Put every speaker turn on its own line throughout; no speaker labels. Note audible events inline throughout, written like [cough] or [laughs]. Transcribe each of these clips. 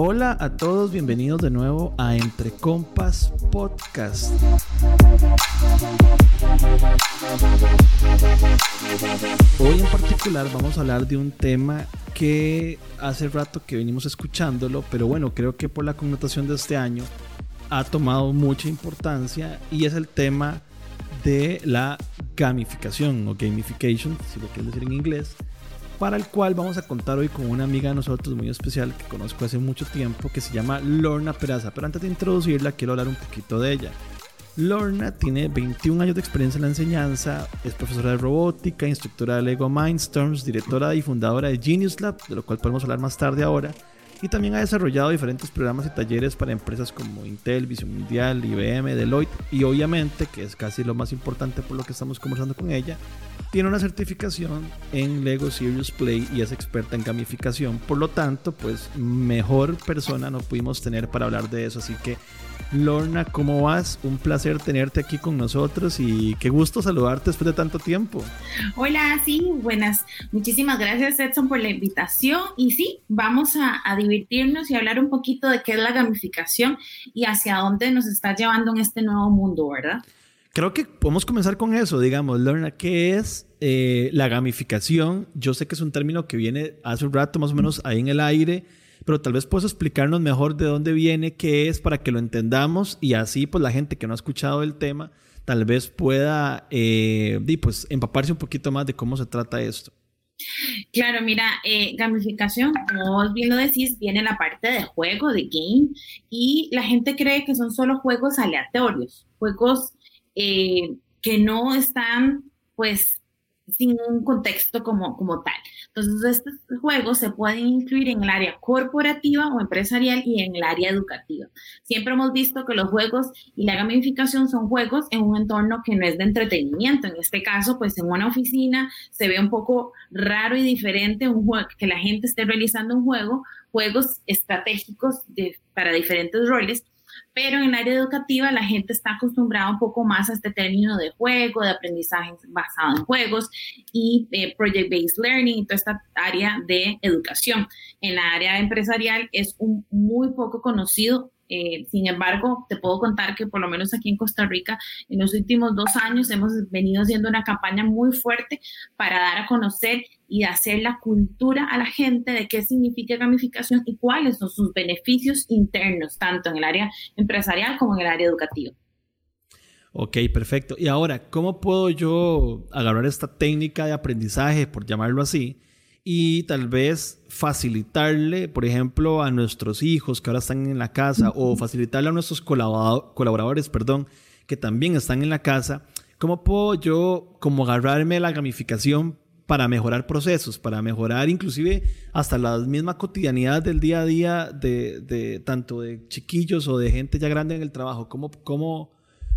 Hola a todos, bienvenidos de nuevo a Entre Compas Podcast. Hoy en particular vamos a hablar de un tema que hace rato que venimos escuchándolo, pero bueno, creo que por la connotación de este año ha tomado mucha importancia y es el tema de la gamificación o gamification, si lo quieren decir en inglés para el cual vamos a contar hoy con una amiga de nosotros muy especial que conozco hace mucho tiempo que se llama Lorna Peraza. Pero antes de introducirla, quiero hablar un poquito de ella. Lorna tiene 21 años de experiencia en la enseñanza, es profesora de robótica, instructora de Lego Mindstorms, directora y fundadora de Genius Lab, de lo cual podemos hablar más tarde ahora, y también ha desarrollado diferentes programas y talleres para empresas como Intel, Visión Mundial, IBM, Deloitte y obviamente, que es casi lo más importante por lo que estamos conversando con ella, tiene una certificación en Lego Serious Play y es experta en gamificación. Por lo tanto, pues mejor persona no pudimos tener para hablar de eso. Así que, Lorna, ¿cómo vas? Un placer tenerte aquí con nosotros y qué gusto saludarte después de tanto tiempo.
Hola, sí, buenas. Muchísimas gracias, Edson, por la invitación. Y sí, vamos a, a divertirnos y hablar un poquito de qué es la gamificación y hacia dónde nos está llevando en este nuevo mundo, ¿verdad?
Creo que podemos comenzar con eso, digamos, Lorna, ¿qué es eh, la gamificación? Yo sé que es un término que viene hace un rato más o menos ahí en el aire, pero tal vez puedes explicarnos mejor de dónde viene, qué es, para que lo entendamos y así pues la gente que no ha escuchado el tema tal vez pueda eh, pues, empaparse un poquito más de cómo se trata esto.
Claro, mira, eh, gamificación, como vos bien lo decís, viene la parte de juego, de game, y la gente cree que son solo juegos aleatorios, juegos eh, que no están pues sin un contexto como, como tal. Entonces, estos juegos se pueden incluir en el área corporativa o empresarial y en el área educativa. Siempre hemos visto que los juegos y la gamificación son juegos en un entorno que no es de entretenimiento. En este caso, pues en una oficina se ve un poco raro y diferente que la gente esté realizando un juego, juegos estratégicos para diferentes roles pero en el área educativa la gente está acostumbrada un poco más a este término de juego, de aprendizaje basado en juegos y eh, project-based learning, toda esta área de educación. En la área empresarial es un muy poco conocido eh, sin embargo, te puedo contar que por lo menos aquí en Costa Rica, en los últimos dos años hemos venido haciendo una campaña muy fuerte para dar a conocer y hacer la cultura a la gente de qué significa gamificación y cuáles son sus beneficios internos, tanto en el área empresarial como en el área educativa.
Ok, perfecto. Y ahora, ¿cómo puedo yo agarrar esta técnica de aprendizaje, por llamarlo así, y tal vez facilitarle, por ejemplo, a nuestros hijos que ahora están en la casa o facilitarle a nuestros colaboradores, perdón, que también están en la casa, ¿cómo puedo yo como agarrarme la gamificación para mejorar procesos, para mejorar inclusive hasta la misma cotidianidad del día a día de, de tanto de chiquillos o de gente ya grande en el trabajo? ¿Cómo, cómo,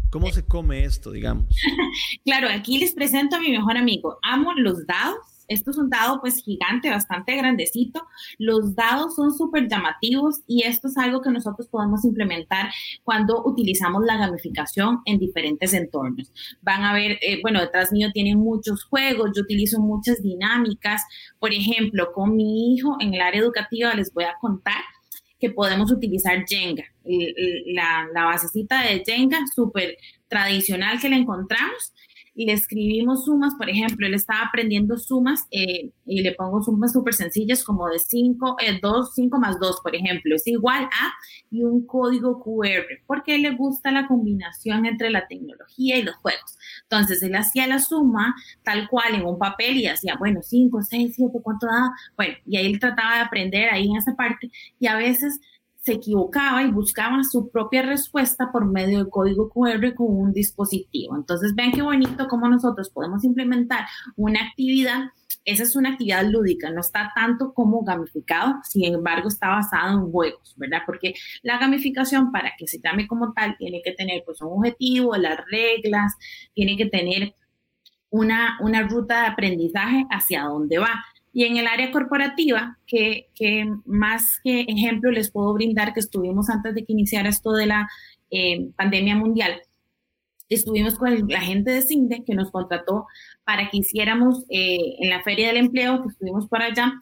cómo se come esto, digamos? [laughs]
claro, aquí les presento a mi mejor amigo. Amo los dados esto es un dado pues gigante, bastante grandecito. Los dados son súper llamativos y esto es algo que nosotros podemos implementar cuando utilizamos la gamificación en diferentes entornos. Van a ver, eh, bueno, detrás mío tienen muchos juegos, yo utilizo muchas dinámicas. Por ejemplo, con mi hijo en el área educativa les voy a contar que podemos utilizar Jenga, la, la basecita de Jenga súper tradicional que le encontramos le escribimos sumas, por ejemplo, él estaba aprendiendo sumas eh, y le pongo sumas súper sencillas como de 5, 2, 5 más 2, por ejemplo, es igual a y un código QR, porque le gusta la combinación entre la tecnología y los juegos. Entonces, él hacía la suma tal cual en un papel y hacía, bueno, 5, 6, 7, ¿cuánto da? Bueno, y ahí él trataba de aprender ahí en esa parte y a veces se equivocaba y buscaba su propia respuesta por medio del código QR con un dispositivo. Entonces, vean qué bonito cómo nosotros podemos implementar una actividad. Esa es una actividad lúdica, no está tanto como gamificado, sin embargo está basado en juegos, ¿verdad? Porque la gamificación para que se llame como tal tiene que tener pues un objetivo, las reglas, tiene que tener una, una ruta de aprendizaje hacia dónde va. Y en el área corporativa, que, más que ejemplo les puedo brindar que estuvimos antes de que iniciara esto de la eh, pandemia mundial, estuvimos con la gente de CINDE que nos contrató para que hiciéramos eh, en la Feria del Empleo, que estuvimos por allá,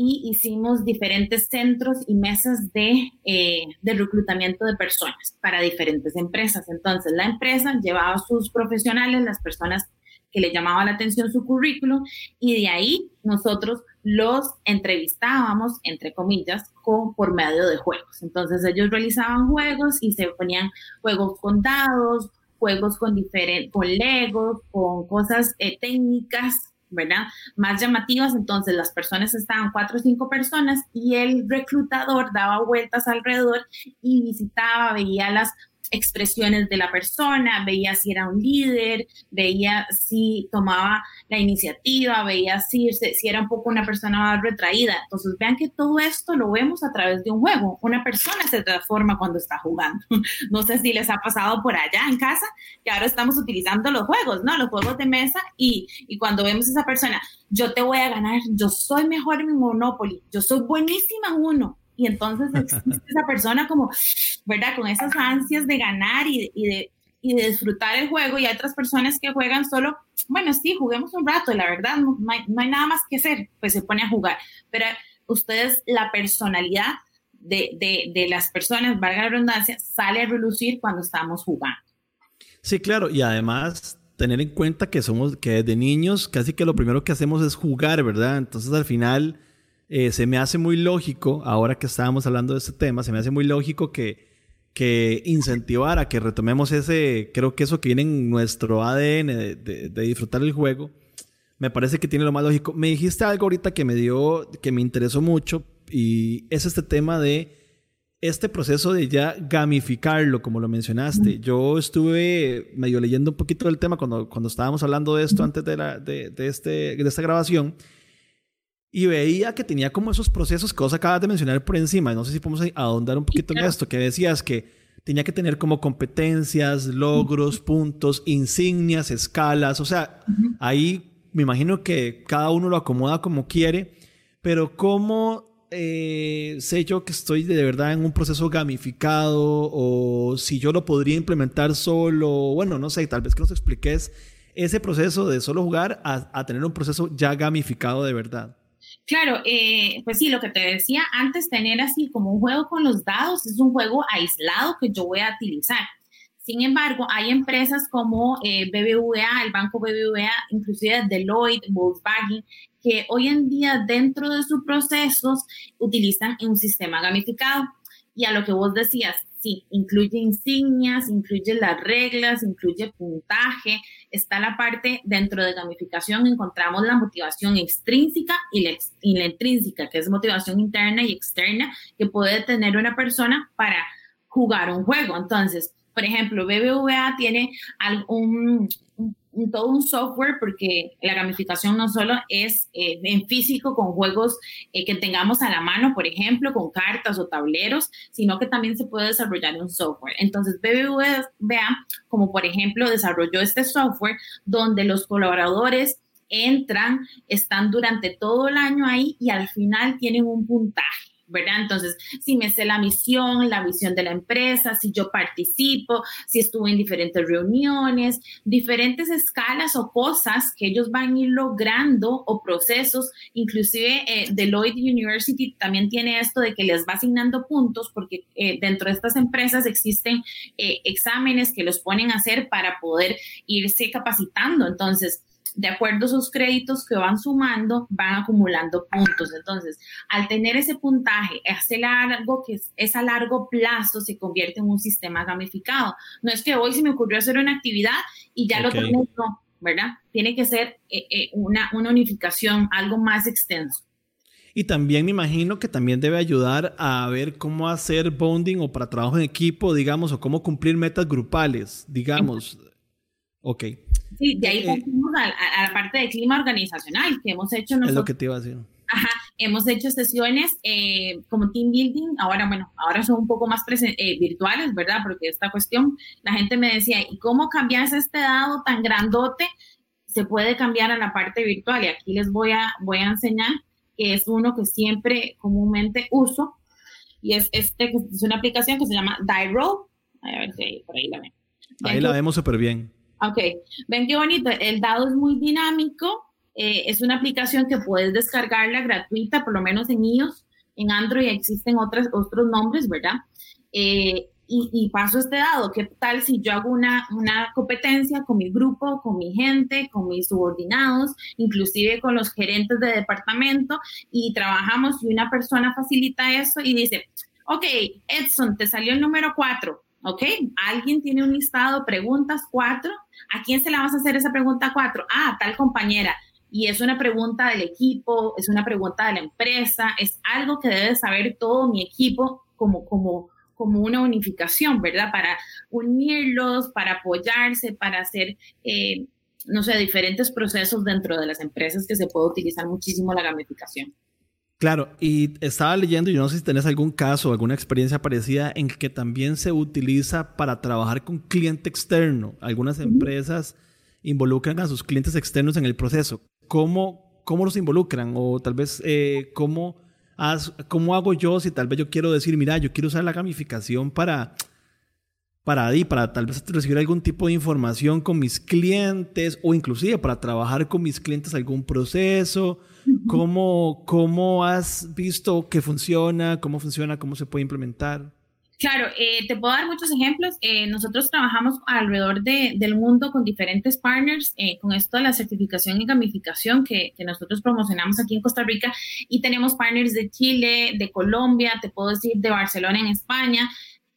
y hicimos diferentes centros y mesas de, eh, de, reclutamiento de personas para diferentes empresas. Entonces, la empresa llevaba a sus profesionales, las personas que le llamaban la atención su currículum, y de ahí nosotros los entrevistábamos, entre comillas, con, por medio de juegos. Entonces, ellos realizaban juegos y se ponían juegos con dados, juegos con, diferentes, con legos, con cosas eh, técnicas ¿verdad? Más llamativas, entonces las personas estaban cuatro o cinco personas y el reclutador daba vueltas alrededor y visitaba, veía las expresiones de la persona, veía si era un líder, veía si tomaba la iniciativa, veía si, si era un poco una persona más retraída. Entonces, vean que todo esto lo vemos a través de un juego. Una persona se transforma cuando está jugando. [laughs] No sé si les ha pasado por allá en casa, que ahora estamos utilizando los juegos, ¿no? Los juegos de mesa y, y cuando vemos a esa persona, yo te voy a ganar, yo soy mejor en Monopoly, yo soy buenísima en uno y entonces existe [laughs] esa persona como, ¿verdad? Con esas ansias de ganar y, y, de, y de disfrutar el juego y hay otras personas que juegan solo, bueno, sí, juguemos un rato, la verdad, no, hay, no hay, nada más que hacer, pues se pone a jugar, pero ustedes, la personalidad de, de, de las personas, valga la redundancia, sale a relucir cuando estamos jugando.
Sí, claro, y además tener en cuenta que somos, que desde niños casi que lo primero que hacemos es jugar, ¿verdad? Entonces al final eh, se me hace muy lógico, ahora que estábamos hablando de este tema, se me hace muy lógico que, que incentivar a que retomemos ese, creo que eso que viene en nuestro ADN de, disfrutar el juego, me parece que tiene lo más lógico. Me dijiste algo ahorita que me dio, que me interesó mucho y es este tema de este proceso de ya gamificarlo, como lo mencionaste. Yo estuve medio leyendo un poquito del tema cuando, cuando estábamos hablando de esto antes de, la, de, de, este, de esta grabación y veía que tenía como esos procesos que vos acabas de mencionar por encima. No sé si podemos ahondar un poquito en esto, que decías que tenía que tener como competencias, logros, puntos, insignias, escalas. O sea, ahí me imagino que cada uno lo acomoda como quiere, pero ¿cómo eh, sé yo que estoy de verdad en un proceso gamificado o si yo lo podría implementar solo? Bueno, no sé, tal vez que nos expliques ese proceso de solo jugar a tener un proceso ya gamificado de verdad.
Claro, eh, pues sí, lo que te decía antes, tener así como un juego con los dados es un juego aislado que yo voy a utilizar. Sin embargo, hay empresas como eh, BBVA, el banco BBVA, inclusive Deloitte, Volkswagen, que hoy en día dentro de sus procesos utilizan un sistema gamificado. Y a lo que vos decías, sí, incluye insignias, incluye las reglas, incluye puntaje, está la parte dentro de gamificación, encontramos la motivación extrínseca y la, intrínseca, que es motivación interna y externa que puede tener una persona para jugar un juego. Entonces, por ejemplo, BBVA tiene algún, todo un software porque la gamificación no solo es eh, en físico con juegos eh, que tengamos a la mano, por ejemplo, con cartas o tableros, sino que también se puede desarrollar un software. Entonces, BBVA, como por ejemplo, desarrolló este software donde los colaboradores entran, están durante todo el año ahí y al final tienen un puntaje. ¿Verdad? Entonces, si me sé la misión, la visión de la empresa, si yo participo, si estuve en diferentes reuniones, diferentes escalas o cosas que ellos van a ir logrando o procesos, inclusive eh, Deloitte University también tiene esto de que les va asignando puntos porque eh, dentro de estas empresas existen eh, exámenes que los ponen a hacer para poder irse capacitando. Entonces, de acuerdo a sus créditos que van sumando, van acumulando puntos. Entonces, al tener ese puntaje, ese largo que es, a largo plazo, se convierte en un sistema gamificado. No es que hoy se me ocurrió hacer una actividad y ya lo tengo, ¿verdad? Tiene que ser eh, eh, una, una unificación, algo más extenso.
Y también me imagino que también debe ayudar a ver cómo hacer bonding o para trabajo en equipo, digamos, o cómo cumplir metas grupales, digamos. Ok.
Sí, de ahí eh, a, la parte de clima organizacional que hemos hecho nosotros.
Es lo que te iba a decir.
Ajá, hemos hecho sesiones eh, como team building, ahora bueno, ahora son un poco más eh, virtuales, ¿verdad? Porque esta cuestión, la gente me decía, ¿y cómo cambias este dado tan grandote? Se puede cambiar a la parte virtual y aquí les voy a, voy a enseñar que es uno que siempre comúnmente uso y es este, es una aplicación que se llama DieRoll. A ver si por ahí la ven.
Ahí la vemos súper bien.
Ok, ven qué bonito, el dado es muy dinámico, Eh, es una aplicación que puedes descargarla gratuita, por lo menos en iOS. En Android existen otros otros nombres, ¿verdad? Eh, y, paso este dado, ¿qué tal si yo hago una, una competencia con mi grupo, con mi gente, con mis subordinados, inclusive con los gerentes de departamento y trabajamos y una persona facilita eso y dice, ok, Edson, te salió el número cuatro, ok, alguien tiene un listado preguntas cuatro, ¿a quién se le vas a hacer esa pregunta cuatro? Ah, tal compañera. Y es una pregunta del equipo, es una pregunta de la empresa, es algo que debe saber todo mi equipo como, como, como una unificación, ¿verdad? Para unirlos, para apoyarse, para hacer, eh, no sé, diferentes procesos dentro de las empresas que se puede utilizar muchísimo la gamificación.
Claro, y estaba leyendo, y no sé si tenés algún caso, alguna experiencia parecida en que también se utiliza para trabajar con cliente externo. Algunas empresas involucran a sus clientes externos en el proceso. ¿Cómo, cómo los involucran? O tal vez, eh, ¿cómo ¿cómo hago yo si tal vez yo quiero decir, mira, yo quiero usar la gamificación para, para, para tal vez recibir algún tipo de información con mis clientes o inclusive para trabajar con mis clientes algún proceso? ¿Cómo, cómo has visto que funciona? ¿Cómo funciona? ¿Cómo se puede implementar?
Claro, eh, te puedo dar muchos ejemplos. Eh, nosotros trabajamos alrededor de, del mundo con diferentes partners, eh, con esto de la certificación y gamificación que, que, nosotros promocionamos aquí en Costa Rica y tenemos partners de Chile, de Colombia, te puedo decir de Barcelona en España,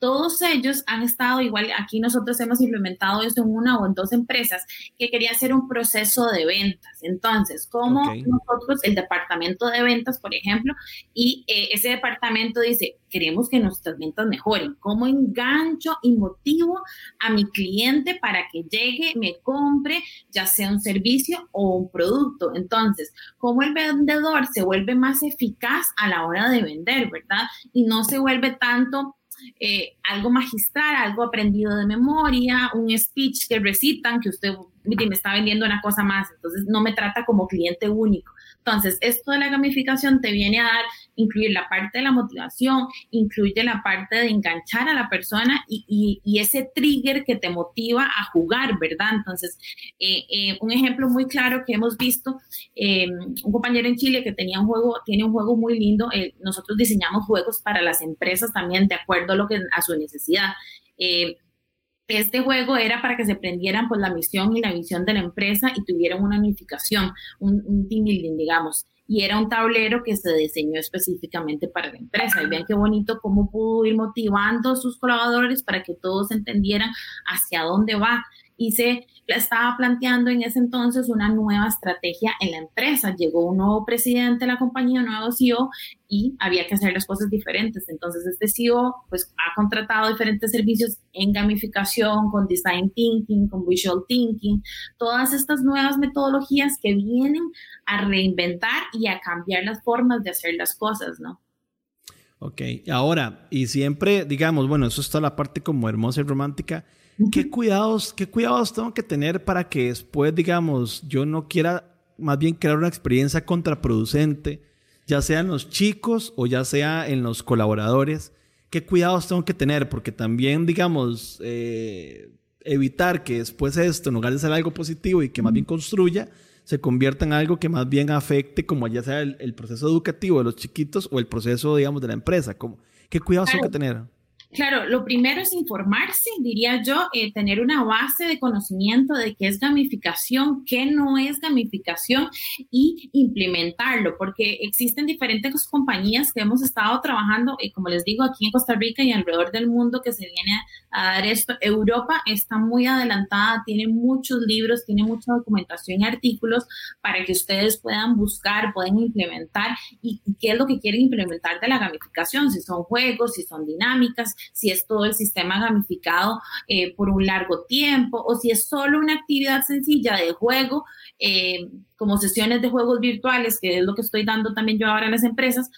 todos ellos han estado igual, aquí nosotros hemos implementado eso en una o en dos empresas que quería hacer un proceso de ventas. Entonces, como nosotros, el departamento de ventas, por ejemplo, y eh, ese departamento dice, queremos que nuestras ventas mejoren, ¿cómo engancho y motivo a mi cliente para que llegue, me compre, ya sea un servicio o un producto? Entonces, ¿cómo el vendedor se vuelve más eficaz a la hora de vender, verdad? Y no se vuelve tanto eh, algo magistral, algo aprendido de memoria, un speech que recitan, que usted me está vendiendo una cosa más, entonces no me trata como cliente único. Entonces, esto de la gamificación te viene a dar, incluir la parte de la motivación, incluye la parte de enganchar a la persona y, ese trigger que te motiva a jugar, ¿verdad? Entonces, eh, eh, un ejemplo muy claro que hemos visto, eh, un compañero en Chile que tenía un juego, tiene un juego muy lindo, nosotros diseñamos juegos para las empresas también de acuerdo a, lo que, a su necesidad este juego era para que se prendieran pues la misión y la visión de la empresa y tuvieran una unificación, un, team building, digamos. Y era un tablero que se diseñó específicamente para la empresa. Y vean qué bonito cómo pudo ir motivando a sus colaboradores para que todos entendieran hacia dónde va se estaba planteando en ese entonces una nueva estrategia en la empresa. Llegó un nuevo presidente de la compañía, un nuevo CEO y había que hacer las cosas diferentes. Entonces este CEO pues ha contratado diferentes servicios en gamificación, con design thinking, con visual thinking, todas estas nuevas metodologías que vienen a reinventar y a cambiar las formas de hacer las cosas, ¿no?
Ok, ahora, y siempre, digamos, bueno, eso está la parte como hermosa y romántica, ¿Qué cuidados, ¿Qué cuidados tengo que tener para que después, digamos, yo no quiera más bien crear una experiencia contraproducente, ya sea en los chicos o ya sea en los colaboradores? ¿Qué cuidados tengo que tener? Porque también, digamos, eh, evitar que después esto, en lugar de ser algo positivo y que más bien construya, se convierta en algo que más bien afecte, como ya sea el, proceso educativo de los chiquitos o el proceso, digamos, de la empresa. Como, ¿Qué cuidados tengo que tener?
Claro, lo primero es informarse, diría yo, eh, tener una base de conocimiento de qué es gamificación, qué no es gamificación y implementarlo, porque existen diferentes compañías que hemos estado trabajando, y como les digo, aquí en Costa Rica y alrededor del mundo que se viene a dar esto. Europa está muy adelantada, tiene muchos libros, tiene mucha documentación y artículos para que ustedes puedan buscar, pueden implementar y qué es lo que quieren implementar de la gamificación, si son juegos, si son dinámicas si es todo el sistema gamificado eh, por un largo tiempo o si es solo una actividad sencilla de juego, eh, como sesiones de juegos virtuales, que es lo que estoy dando también yo ahora a las empresas,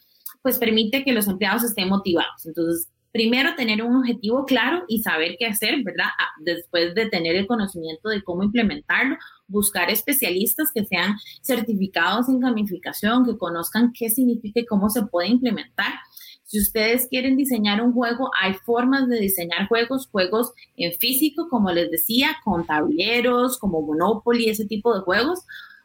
pues permite que los empleados estén motivados. Entonces, primero tener un objetivo claro y saber qué hacer, ¿verdad? Ah, después de tener el conocimiento de cómo implementarlo, buscar especialistas que sean certificados en gamificación, que conozcan qué significa y cómo se puede implementar si ustedes quieren diseñar un juego, hay formas de diseñar juegos, juegos en físico, como les decía, con tableros, como Monopoly, ese tipo de juegos,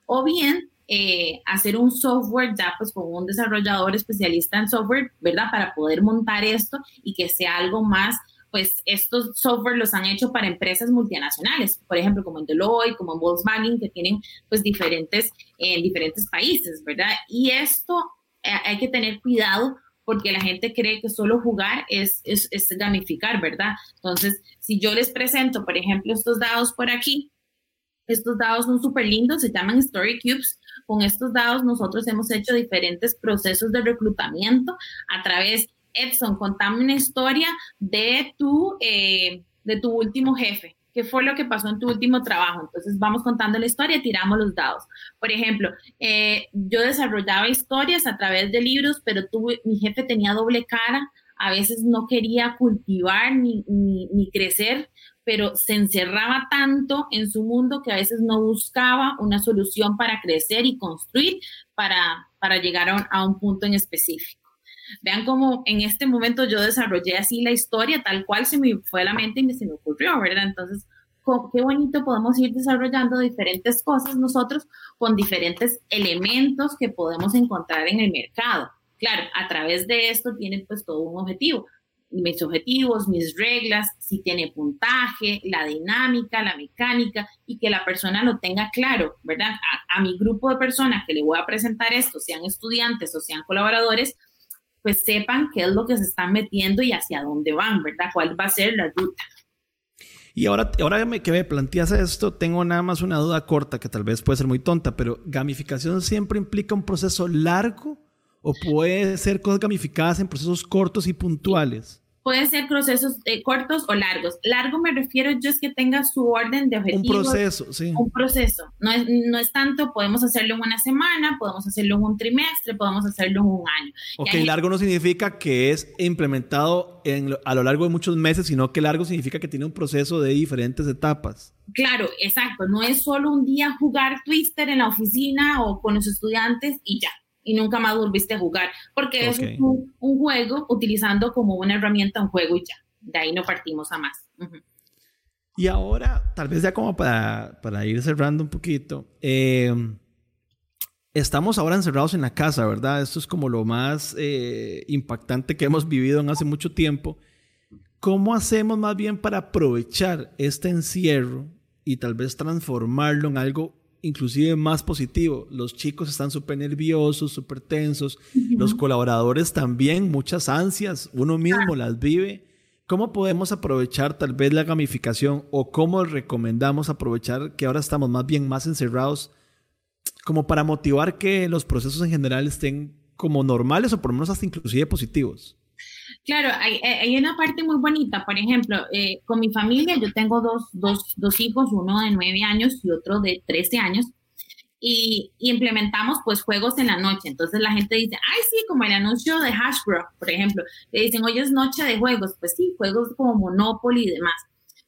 o bien eh, hacer un software ya pues con un desarrollador especialista en software, ¿verdad? Para poder montar esto y que sea algo más pues estos software los han hecho para empresas multinacionales, por ejemplo, como en Deloitte, como en Volkswagen, que tienen pues diferentes, en diferentes países, ¿verdad? Y esto eh, hay que tener cuidado porque la gente cree que solo jugar es, es, es, gamificar, ¿verdad? Entonces, si yo les presento, por ejemplo, estos dados por aquí, estos dados son súper lindos, se llaman Story Cubes. Con estos dados nosotros hemos hecho diferentes procesos de reclutamiento a través, Edson, contame una historia de tu, eh, de tu último jefe. ¿Qué fue lo que pasó en tu último trabajo? Entonces vamos contando la historia, tiramos los dados. Por ejemplo, eh, yo desarrollaba historias a través de libros, pero tuve, mi jefe tenía doble cara, a veces no quería cultivar ni, ni, crecer, pero se encerraba tanto en su mundo que a veces no buscaba una solución para crecer y construir para, para llegar a un, a un punto en específico. Vean cómo en este momento yo desarrollé así la historia tal cual se me fue a la mente y se me ocurrió, ¿verdad? Entonces, qué bonito podemos ir desarrollando diferentes cosas nosotros con diferentes elementos que podemos encontrar en el mercado. Claro, a través de esto tiene pues todo un objetivo. Mis objetivos, mis reglas, si tiene puntaje, la dinámica, la mecánica y que la persona lo tenga claro, ¿verdad? A, a mi grupo de personas que le voy a presentar esto, sean estudiantes o sean colaboradores, pues sepan qué es lo que se están metiendo y hacia dónde van, ¿verdad? ¿Cuál va a ser la ruta?
Y ahora, ahora que me planteas esto, tengo nada más una duda corta que tal vez puede ser muy tonta, pero ¿gamificación siempre implica un proceso largo o puede ser cosas gamificadas en procesos cortos y puntuales?
Pueden ser procesos eh, cortos o largos. Largo me refiero yo es que tenga su orden de objetivos.
Un proceso, sí.
Un proceso. No es, no es tanto, podemos hacerlo en una semana, podemos hacerlo en un trimestre, podemos hacerlo en un año.
Ok, largo no significa que es implementado en, a lo largo de muchos meses, sino que largo significa que tiene un proceso de diferentes etapas.
Claro, exacto. No es solo un día jugar Twister en la oficina o con los estudiantes y ya y nunca más volviste a jugar, porque es un, juego utilizando como una herramienta un juego y ya, de ahí no partimos a más.
Y ahora, tal vez ya como para, para ir cerrando un poquito, eh, estamos ahora encerrados en la casa, ¿verdad? Esto es como lo más eh, impactante que hemos vivido en hace mucho tiempo. ¿Cómo hacemos más bien para aprovechar este encierro y tal vez transformarlo en algo inclusive más positivo. Los chicos están súper nerviosos, súper tensos. Los colaboradores también, muchas ansias. Uno mismo las vive. ¿Cómo podemos aprovechar tal vez la gamificación o cómo recomendamos aprovechar que ahora estamos más bien más encerrados como para motivar que los procesos en general estén como normales o por lo menos hasta inclusive positivos?
Claro, hay, hay, una parte muy bonita. Por ejemplo, eh, con mi familia yo tengo dos, dos, dos, hijos, uno de nueve años y otro de 13 años. Y, implementamos pues juegos en la noche. Entonces la gente dice, ay, sí, como el anuncio de Hashbro, por ejemplo. Le dicen, hoy es noche de juegos. Pues sí, juegos como Monopoly y demás.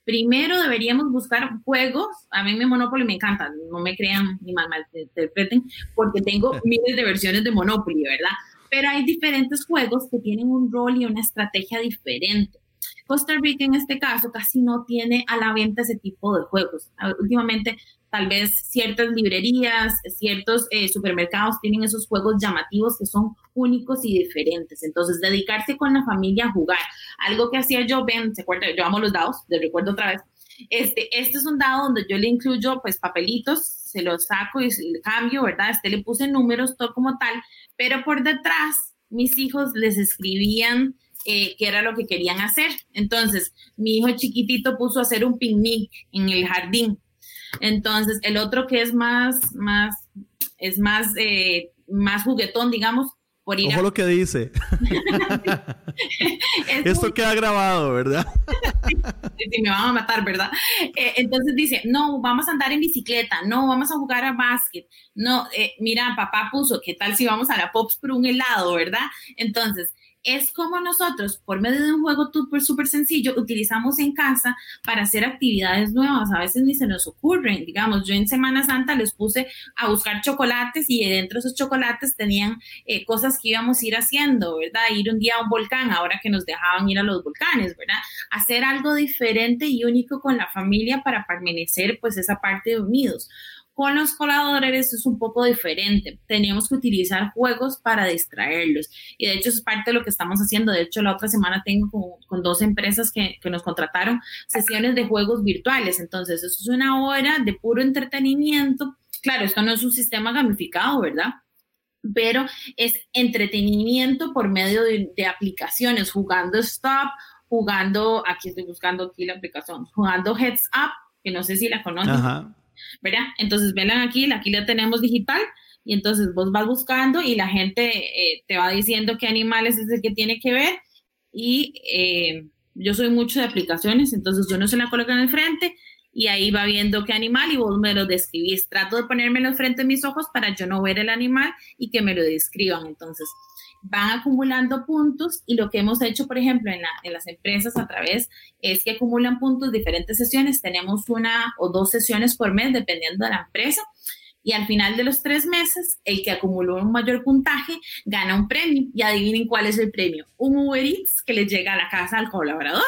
Primero deberíamos buscar juegos. A mí mi Monopoly me encanta, no me crean ni mal interpreten, porque tengo [laughs] miles de versiones de Monopoly, ¿verdad? Pero hay diferentes juegos que tienen un rol y una estrategia diferente. Costa Rica en este caso casi no tiene a la venta ese tipo de juegos. Últimamente tal vez ciertas librerías, ciertos eh, supermercados tienen esos juegos llamativos que son únicos y diferentes. Entonces, dedicarse con la familia a jugar. Algo que hacía yo, ven, ¿se acuerda? Yo amo los dados, les recuerdo otra vez. Este, este es un dado donde yo le incluyo pues papelitos, se los saco y le cambio, ¿verdad? Este le puse números, todo como tal, pero por detrás mis hijos les escribían eh, qué era lo que querían hacer. Entonces, mi hijo chiquitito puso a hacer un picnic en el jardín. Entonces, el otro que es más, más, es más, eh, más juguetón, digamos,
por ir Ojo lo que dice. [laughs] [laughs] Esto queda grabado, ¿verdad? [laughs]
sí, me van a matar, ¿verdad? Eh, entonces dice, no, vamos a andar en bicicleta, no, vamos a jugar a básquet, no, eh, mira, papá puso, ¿qué tal si vamos a la Pops por un helado, ¿verdad? Entonces, es como nosotros, por medio de un juego súper sencillo, utilizamos en casa para hacer actividades nuevas. A veces ni se nos ocurren. Digamos, yo en Semana Santa les puse a buscar chocolates y dentro de esos chocolates tenían eh, cosas que íbamos a ir haciendo, ¿verdad? Ir un día a un volcán, ahora que nos dejaban ir a los volcanes, ¿verdad? Hacer algo diferente y único con la familia para permanecer, pues, esa parte de unidos Con los colaboradores es un poco diferente. Teníamos que utilizar juegos para distraerlos. Y de hecho es parte de lo que estamos haciendo. De hecho, la otra semana tengo con, dos empresas que, nos contrataron sesiones de juegos virtuales. Entonces, eso es una hora de puro entretenimiento. Claro, esto no es un sistema gamificado, ¿verdad? Pero es entretenimiento por medio de, de aplicaciones, jugando Stop, jugando, aquí estoy buscando aquí la aplicación, jugando Heads Up, que no sé si la conocen. Ajá. ¿Verdad? Entonces, ven aquí, aquí la tenemos digital y entonces vos vas buscando y la gente eh, te va diciendo qué animales es el que tiene que ver y eh, yo soy mucho de aplicaciones, entonces uno se la coloca en el frente y ahí va viendo qué animal y vos me lo describís. Trato de ponérmelo frente a mis ojos para yo no ver el animal y que me lo describan. Entonces, van acumulando puntos y lo que hemos hecho, por ejemplo, en, en, las empresas a través es que acumulan puntos diferentes sesiones. Tenemos una o dos sesiones por mes, dependiendo de la empresa. Y al final de los tres meses, el que acumuló un mayor puntaje gana un premio. Y adivinen cuál es el premio. Un Uber Eats que le llega a la casa al colaborador.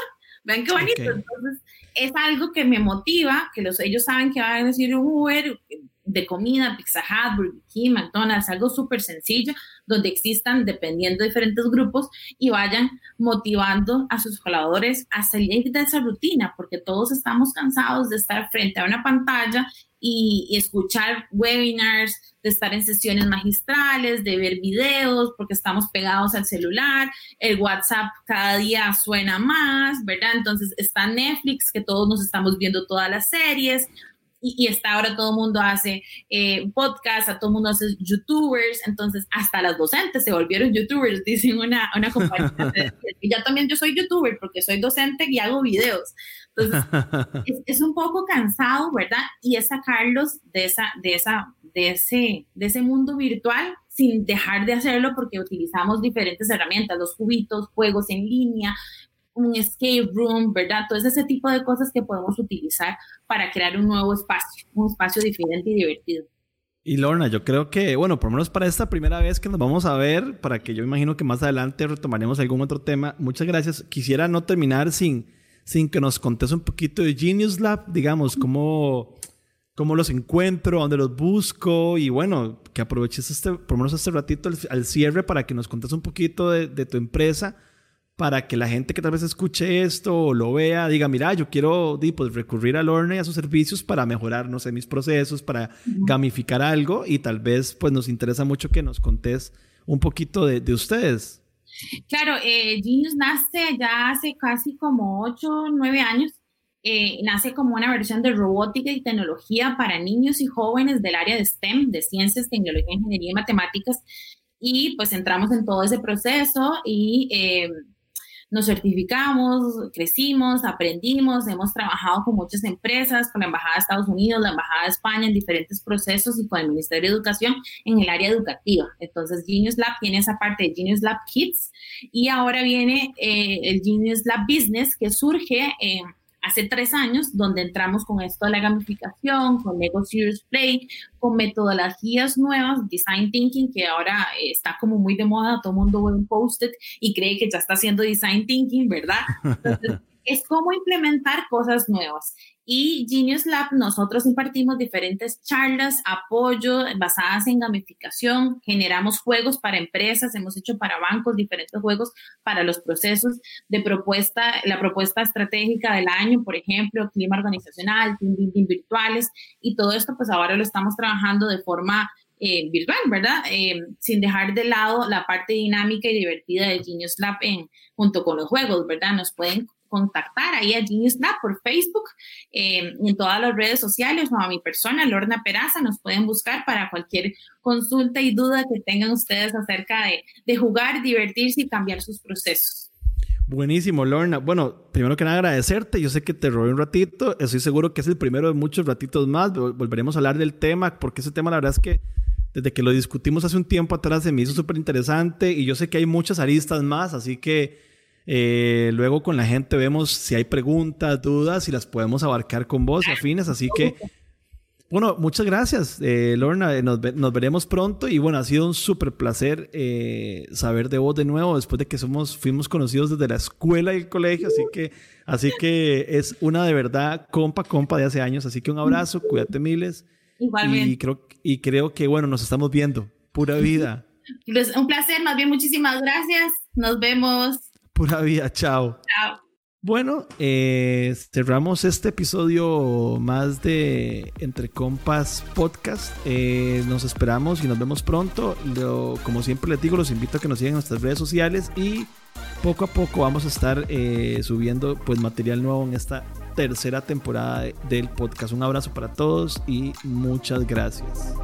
Ven qué bonito. Entonces, es algo que me motiva, que los, ellos saben que van a decir un Uber, de comida, Pizza Hut, Burger King, McDonald's, algo súper sencillo, donde existan, dependiendo de diferentes grupos, y vayan motivando a sus colaboradores a salir de esa rutina, porque todos estamos cansados de estar frente a una pantalla y, escuchar webinars, de estar en sesiones magistrales, de ver videos, porque estamos pegados al celular, el WhatsApp cada día suena más, ¿verdad? Entonces está Netflix, que todos nos estamos viendo todas las series, y, está ahora todo el mundo hace eh, podcast, a todo el mundo hace youtubers, entonces hasta las docentes se volvieron youtubers, [laughs] dicen una, una compañía. y ya también yo soy youtuber porque soy docente y hago videos. Entonces, [laughs] es, un poco cansado, ¿verdad? Y es sacarlos de, esa, de, esa, de, ese, de ese mundo virtual sin dejar de hacerlo porque utilizamos diferentes herramientas, los cubitos, juegos en línea, un escape room, ¿verdad? Todo ese tipo de cosas que podemos utilizar para crear un nuevo espacio, un espacio diferente y divertido.
Y Lorna, yo creo que, bueno, por lo menos para esta primera vez que nos vamos a ver, para que yo imagino que más adelante retomaremos algún otro tema, muchas gracias. Quisiera no terminar sin, sin que nos contes un poquito de Genius Lab, digamos, cómo, cómo los encuentro, dónde los busco y bueno, que aproveches este, por lo menos este ratito al, cierre para que nos contes un poquito de, de tu empresa para que la gente que tal vez escuche esto o lo vea diga, mira, yo quiero pues, recurrir a Lorna y a sus servicios para mejorar, no sé, mis procesos, para gamificar algo y tal vez pues nos interesa mucho que nos contés un poquito de, de ustedes.
Claro, eh, Genius nace ya hace casi como 8, 9 años. Eh, nace como una versión de robótica y tecnología para niños y jóvenes del área de STEM, de ciencias, tecnología, ingeniería y matemáticas. Y pues entramos en todo ese proceso y eh, nos certificamos, crecimos, aprendimos, hemos trabajado con muchas empresas, con la Embajada de Estados Unidos, la Embajada de España en diferentes procesos y con el Ministerio de Educación en el área educativa. Entonces, Genius Lab tiene esa parte de Genius Lab Kids y ahora viene eh, el Genius Lab Business que surge hace tres años, donde entramos con esto de la gamificación, con Lego Serious Play, con metodologías nuevas, Design Thinking, que ahora eh, está como muy de moda, todo el mundo ve un post-it y cree que ya está haciendo Design Thinking, ¿verdad? [laughs] es cómo implementar cosas nuevas. Y Genius Lab, nosotros impartimos diferentes charlas, apoyo basadas en gamificación, generamos juegos para empresas, hemos hecho para bancos diferentes juegos para los procesos de propuesta, la propuesta estratégica del año, por ejemplo, clima organizacional, team building virtuales, y todo esto pues ahora lo estamos trabajando de forma eh, virtual, ¿verdad? Eh, sin dejar de lado la parte dinámica y divertida de Genius Lab en, junto con los juegos, ¿verdad? Nos pueden contactar ahí a Genius Lab por Facebook eh, en todas las redes sociales o a mi persona, Lorna Peraza, nos pueden buscar para cualquier consulta y duda que tengan ustedes acerca de, de jugar, divertirse y cambiar sus procesos.
Buenísimo, Lorna. Bueno, primero que nada agradecerte. Yo sé que te robé un ratito. Estoy seguro que es el primero de muchos ratitos más. Volveremos a hablar del tema, porque ese tema la verdad es que desde que lo discutimos hace un tiempo atrás se me hizo súper interesante y yo sé que hay muchas aristas más, así que eh, luego con la gente vemos si hay preguntas, dudas y las podemos abarcar con vos, afines. Así que, bueno, muchas gracias, eh, Lorna. Eh, nos, veremos pronto y bueno, ha sido un súper placer eh, saber de vos de nuevo después de que somos, fuimos conocidos desde la escuela y el colegio. Así que, así que es una de verdad compa, compa de hace años. Así que un abrazo, cuídate miles
Igualmente.
Y creo, y creo que, bueno, nos estamos viendo. Pura vida. [laughs]
Pues, un placer, más bien muchísimas gracias. Nos vemos.
Pura vida, chao.
Chao.
Bueno, eh, cerramos este episodio más de Entre Compas Podcast. Eh, nos esperamos y nos vemos pronto. como siempre les digo, los invito a que nos sigan en nuestras redes sociales y poco a poco vamos a estar eh, subiendo pues material nuevo en esta tercera temporada del podcast. Un abrazo para todos y muchas gracias.